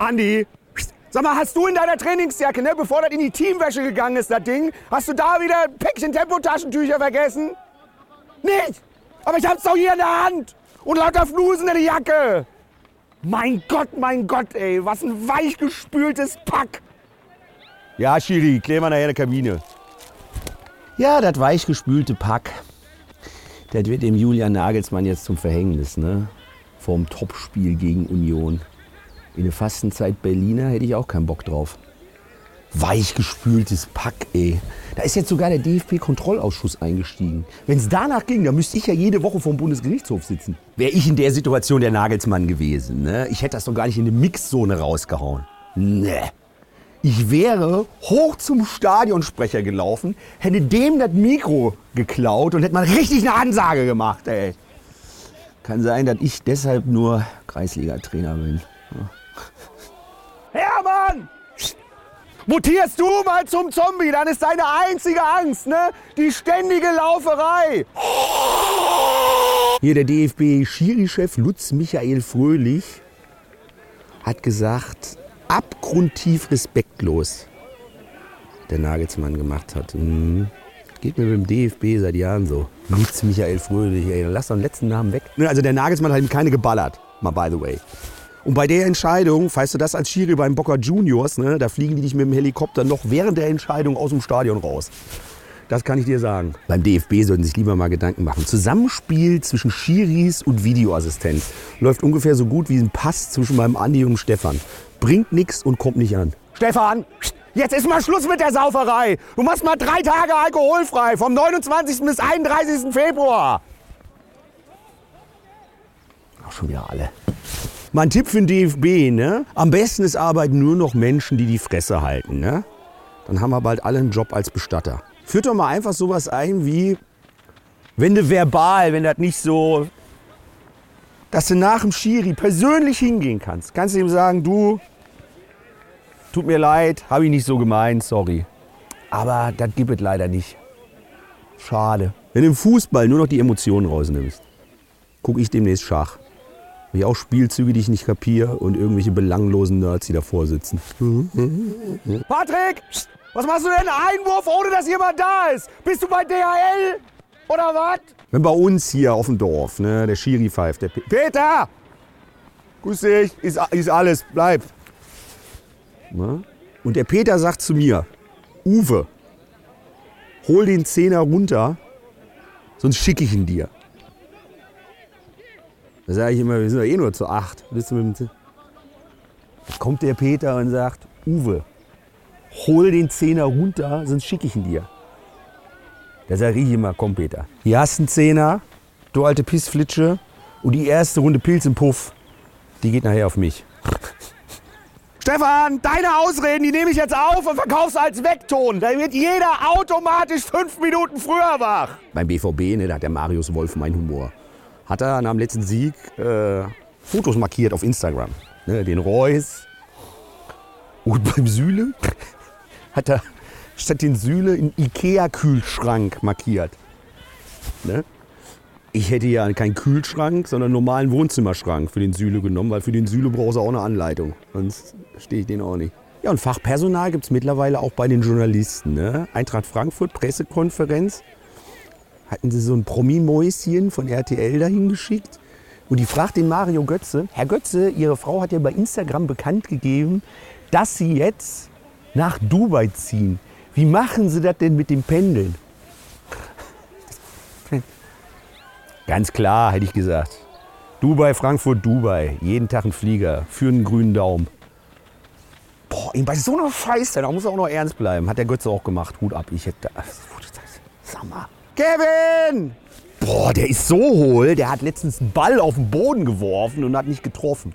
Andi, sag mal, hast du in deiner Trainingsjacke, ne, bevor das in die Teamwäsche gegangen ist, das Ding, hast du da wieder ein Päckchen Tempotaschentücher vergessen? Nicht! Aber ich hab's doch hier in der Hand! Und lauter Flusen in der Jacke! Mein Gott, mein Gott, ey, was ein weichgespültes Pack! Ja, Schiri, klär mal nachher in der Kabine. Ja, das weichgespülte Pack. Das wird dem Julian Nagelsmann jetzt zum Verhängnis, ne? Vorm Topspiel gegen Union. In der Fastenzeit Berliner hätte ich auch keinen Bock drauf. Weichgespültes Pack, ey. Da ist jetzt sogar der DFB-Kontrollausschuss eingestiegen. Wenn es danach ging, dann müsste ich ja jede Woche vom Bundesgerichtshof sitzen. Wäre ich in der Situation der Nagelsmann gewesen, ne? Ich hätte das doch gar nicht in eine Mixzone rausgehauen. Ne. Ich wäre hoch zum Stadionsprecher gelaufen, hätte dem das Mikro geklaut und hätte mal richtig eine Ansage gemacht, ey. Kann sein, dass ich deshalb nur Kreisliga-Trainer bin. Hermann! Mutierst du mal zum Zombie, dann ist deine einzige Angst, ne? Die ständige Lauferei. Hier der DFB-Schiri-Chef Lutz Michael Fröhlich hat gesagt, abgrundtief respektlos der Nagelsmann gemacht hat. Mhm. Geht mir mit dem DFB seit Jahren so. Lutz Michael Fröhlich, ey, lass doch den letzten Namen weg. Ne, Also der Nagelsmann hat ihm keine geballert, mal by the way. Und bei der Entscheidung, weißt du das als Schiri beim Boca Juniors, ne, da fliegen die dich mit dem Helikopter noch während der Entscheidung aus dem Stadion raus. Das kann ich dir sagen. Beim DFB sollten sich lieber mal Gedanken machen. Zusammenspiel zwischen Schiris und Videoassistenz läuft ungefähr so gut wie ein Pass zwischen meinem Andi und Stefan. Bringt nichts und kommt nicht an. Stefan, jetzt ist mal Schluss mit der Sauferei. Du machst mal drei Tage alkoholfrei, vom 29. bis 31. Februar. Auch schon wieder alle. Mein Tipp für den DFB, ne? Am besten ist arbeiten nur noch Menschen, die die Fresse halten, ne? Dann haben wir bald alle einen Job als Bestatter. Führt doch mal einfach sowas ein wie, wenn du verbal, wenn das nicht so, dass du nach dem Schiri persönlich hingehen kannst. Kannst du ihm sagen, du, tut mir leid, habe ich nicht so gemeint, sorry. Aber das gibt es leider nicht. Schade. Wenn du im Fußball nur noch die Emotionen rausnimmst, gucke ich demnächst Schach. Ich auch Spielzüge, die ich nicht kapiere und irgendwelche belanglosen Nerds, die davor sitzen. Patrick, was machst du denn Einwurf, ohne dass jemand da ist? Bist du bei DHL? Oder was? Wenn bei uns hier auf dem Dorf, ne, der Schiri pfeift, der Pe Peter! Grüß dich, ist, ist alles, bleib. Ne? Und der Peter sagt zu mir, Uwe, hol den Zehner runter, sonst schicke ich ihn dir. Da sage ich immer, wir sind doch eh nur zu acht. Bist du mit dem Da kommt der Peter und sagt, Uwe, hol den Zehner runter, sonst schicke ich ihn dir. Da sage ich immer, komm Peter, hier hast du einen Zehner, du alte Pissflitsche und die erste Runde Pilz im Puff, die geht nachher auf mich. Stefan, deine Ausreden, die nehme ich jetzt auf und verkauf's als Wegton. Da wird jeder automatisch fünf Minuten früher wach. Beim BVB, ne, da hat der Marius Wolf meinen Humor. Hat er nach dem letzten Sieg äh, Fotos markiert auf Instagram. Ne, den Reus. Und beim Süle hat er statt den Süle einen Ikea-Kühlschrank markiert. Ne? Ich hätte ja keinen Kühlschrank, sondern einen normalen Wohnzimmerschrank für den Süle genommen, weil für den Süle brauchst du auch eine Anleitung. Sonst stehe ich den auch nicht. Ja, und Fachpersonal gibt es mittlerweile auch bei den Journalisten. Ne? Eintracht Frankfurt, Pressekonferenz. Hatten sie so ein Promi-Mäuschen von RTL dahin geschickt. Und die fragt den Mario Götze, Herr Götze, Ihre Frau hat ja bei Instagram bekannt gegeben, dass Sie jetzt nach Dubai ziehen. Wie machen Sie das denn mit dem Pendeln? Ganz klar, hätte ich gesagt. Dubai, Frankfurt, Dubai. Jeden Tag ein Flieger. Für einen grünen Daumen. Boah, bei so einer Scheiße, da muss er auch noch ernst bleiben. Hat der Götze auch gemacht. Hut ab. Ich hätte. Sag mal. Kevin! Boah, der ist so hohl. Der hat letztens einen Ball auf den Boden geworfen und hat nicht getroffen.